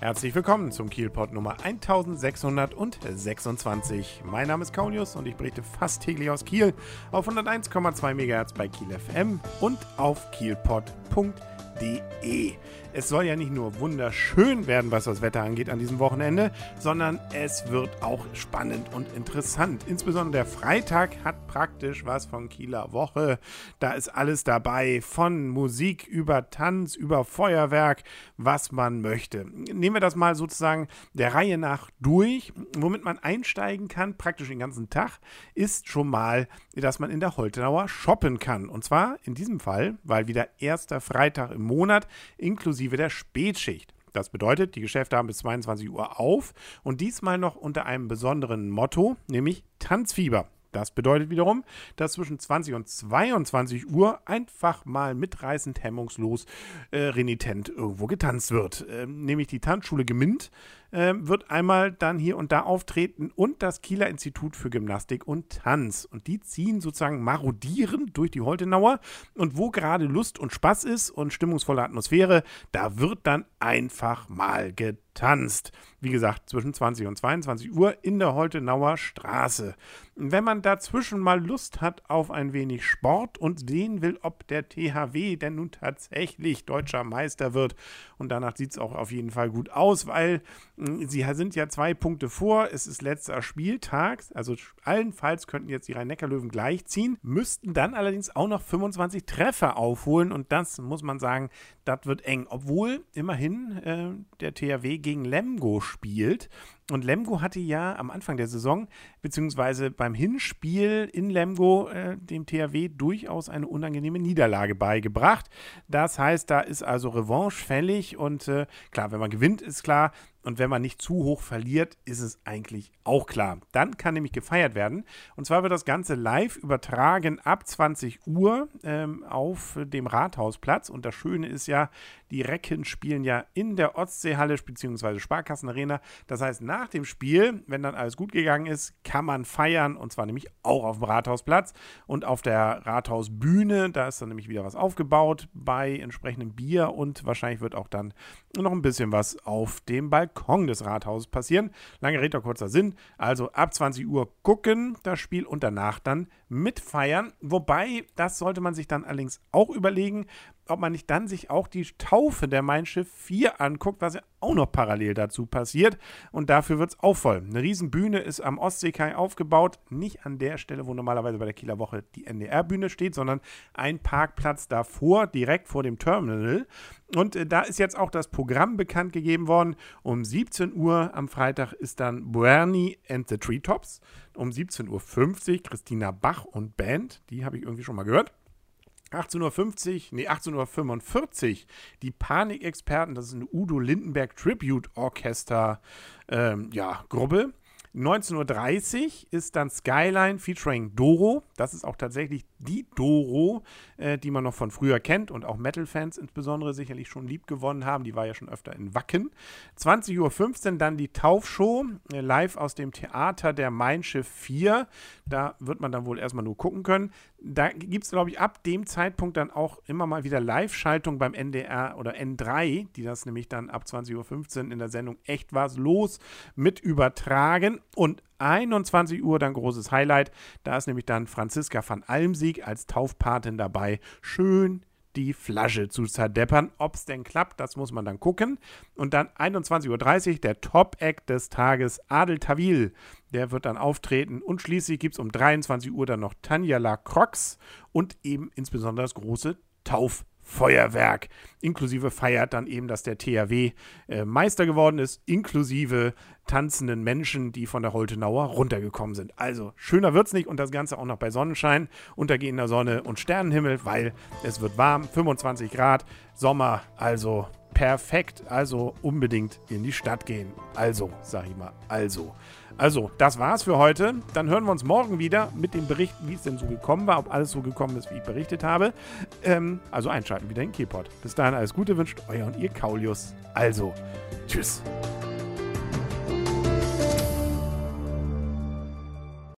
Herzlich willkommen zum Kielpot Nummer 1626. Mein Name ist Kaulius und ich berichte fast täglich aus Kiel auf 101,2 MHz bei Kiel FM und auf kielpot.de. Es soll ja nicht nur wunderschön werden, was das Wetter angeht an diesem Wochenende, sondern es wird auch spannend und interessant. Insbesondere der Freitag hat praktisch was von Kieler Woche. Da ist alles dabei, von Musik über Tanz, über Feuerwerk, was man möchte. Nehmen wir das mal sozusagen der Reihe nach durch. Womit man einsteigen kann, praktisch den ganzen Tag, ist schon mal, dass man in der Holtenauer shoppen kann. Und zwar in diesem Fall, weil wieder erster Freitag im Monat inklusive inklusive der Spätschicht. Das bedeutet, die Geschäfte haben bis 22 Uhr auf und diesmal noch unter einem besonderen Motto, nämlich Tanzfieber. Das bedeutet wiederum, dass zwischen 20 und 22 Uhr einfach mal mitreißend, hemmungslos, äh, renitent irgendwo getanzt wird. Äh, nämlich die Tanzschule Gemint äh, wird einmal dann hier und da auftreten und das Kieler Institut für Gymnastik und Tanz. Und die ziehen sozusagen marodierend durch die Holtenauer. Und wo gerade Lust und Spaß ist und stimmungsvolle Atmosphäre, da wird dann einfach mal getanzt. Wie gesagt, zwischen 20 und 22 Uhr in der Holtenauer Straße. Wenn man dazwischen mal Lust hat auf ein wenig Sport und sehen will, ob der THW denn nun tatsächlich deutscher Meister wird, und danach sieht es auch auf jeden Fall gut aus, weil Sie sind ja zwei Punkte vor. Es ist letzter Spieltag. Also allenfalls könnten jetzt die Rhein-Neckar-Löwen gleichziehen, müssten dann allerdings auch noch 25 Treffer aufholen. Und das muss man sagen, das wird eng. Obwohl immerhin äh, der THW gegen Lemgo spielt. Und Lemgo hatte ja am Anfang der Saison, beziehungsweise beim Hinspiel in Lemgo, äh, dem THW durchaus eine unangenehme Niederlage beigebracht. Das heißt, da ist also Revanche fällig und äh, klar, wenn man gewinnt, ist klar, und wenn man nicht zu hoch verliert, ist es eigentlich auch klar. Dann kann nämlich gefeiert werden. Und zwar wird das Ganze live übertragen ab 20 Uhr ähm, auf dem Rathausplatz. Und das Schöne ist ja, die Recken spielen ja in der Ostseehalle bzw. Sparkassenarena. Das heißt, nach dem Spiel, wenn dann alles gut gegangen ist, kann man feiern. Und zwar nämlich auch auf dem Rathausplatz und auf der Rathausbühne. Da ist dann nämlich wieder was aufgebaut bei entsprechendem Bier. Und wahrscheinlich wird auch dann noch ein bisschen was auf dem Balkon des Rathauses passieren. Lange Rede, kurzer Sinn. Also ab 20 Uhr gucken das Spiel und danach dann mitfeiern. Wobei, das sollte man sich dann allerdings auch überlegen, ob man nicht dann sich auch die Taufe der Mein Schiff 4 anguckt, was ja auch noch parallel dazu passiert. Und dafür wird es auch voll. Eine Riesenbühne ist am Ostseekai aufgebaut. Nicht an der Stelle, wo normalerweise bei der Kieler Woche die NDR-Bühne steht, sondern ein Parkplatz davor, direkt vor dem Terminal. Und äh, da ist jetzt auch das Programm bekannt gegeben worden. Um 17 Uhr am Freitag ist dann Bernie and the Treetops. Um 17.50 Uhr Christina Bach und Band. Die habe ich irgendwie schon mal gehört. 18.50 Uhr, nee, 18.45 Uhr, die Panikexperten, das ist eine Udo Lindenberg Tribute Orchester, ähm, ja, Gruppe. 19.30 Uhr ist dann Skyline featuring Doro. Das ist auch tatsächlich die Doro, äh, die man noch von früher kennt und auch Metal-Fans insbesondere sicherlich schon lieb gewonnen haben. Die war ja schon öfter in Wacken. 20.15 Uhr dann die Taufshow, äh, live aus dem Theater der Mein Schiff 4. Da wird man dann wohl erstmal nur gucken können. Da gibt es, glaube ich, ab dem Zeitpunkt dann auch immer mal wieder Live-Schaltung beim NDR oder N3, die das nämlich dann ab 20.15 Uhr in der Sendung Echt was los mit übertragen. Und 21 Uhr dann großes Highlight. Da ist nämlich dann Franziska van Almsieg als Taufpatin dabei. Schön die Flasche zu zerdeppern. Ob es denn klappt, das muss man dann gucken. Und dann 21.30 Uhr der Top-Act des Tages, Adel Tawil. Der wird dann auftreten. Und schließlich gibt es um 23 Uhr dann noch Tanja La Croix und eben insbesondere das große Tauf. Feuerwerk. Inklusive feiert dann eben, dass der THW äh, Meister geworden ist, inklusive tanzenden Menschen, die von der Holtenauer runtergekommen sind. Also schöner wird's nicht und das Ganze auch noch bei Sonnenschein, untergehender Sonne und Sternenhimmel, weil es wird warm, 25 Grad, Sommer, also perfekt. Also unbedingt in die Stadt gehen. Also, sag ich mal, also. Also, das war's für heute. Dann hören wir uns morgen wieder mit dem Bericht, wie es denn so gekommen war, ob alles so gekommen ist, wie ich berichtet habe. Ähm, also einschalten wieder in Keyport. Bis dahin alles Gute wünscht euer und ihr Kaulius. Also, tschüss.